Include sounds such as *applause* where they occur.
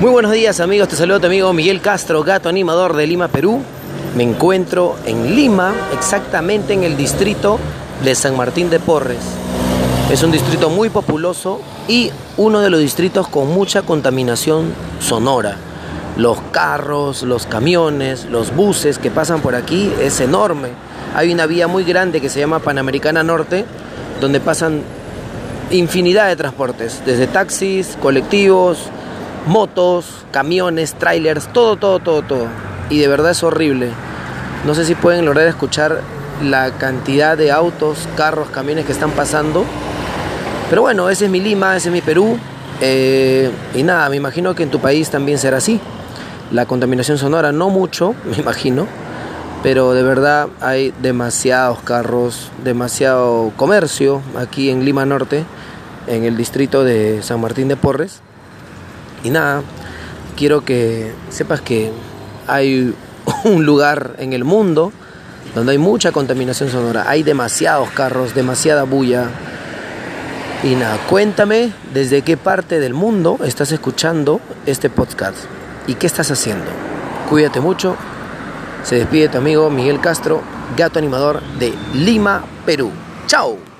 Muy buenos días amigos, te saludo tu amigo Miguel Castro, gato animador de Lima, Perú. Me encuentro en Lima, exactamente en el distrito de San Martín de Porres. Es un distrito muy populoso y uno de los distritos con mucha contaminación sonora. Los carros, los camiones, los buses que pasan por aquí es enorme. Hay una vía muy grande que se llama Panamericana Norte, donde pasan infinidad de transportes, desde taxis, colectivos, motos, camiones, trailers, todo, todo, todo, todo. Y de verdad es horrible. No sé si pueden lograr escuchar la cantidad de autos, carros, camiones que están pasando. Pero bueno, ese es mi Lima, ese es mi Perú. Eh, y nada, me imagino que en tu país también será así. La contaminación sonora, no mucho, *laughs* me imagino. Pero de verdad hay demasiados carros, demasiado comercio aquí en Lima Norte, en el distrito de San Martín de Porres. Y nada, quiero que sepas que hay *laughs* un lugar en el mundo donde hay mucha contaminación sonora, hay demasiados carros, demasiada bulla. Y nada, cuéntame desde qué parte del mundo estás escuchando este podcast y qué estás haciendo. Cuídate mucho. Se despide tu amigo Miguel Castro, gato animador de Lima, Perú. ¡Chao!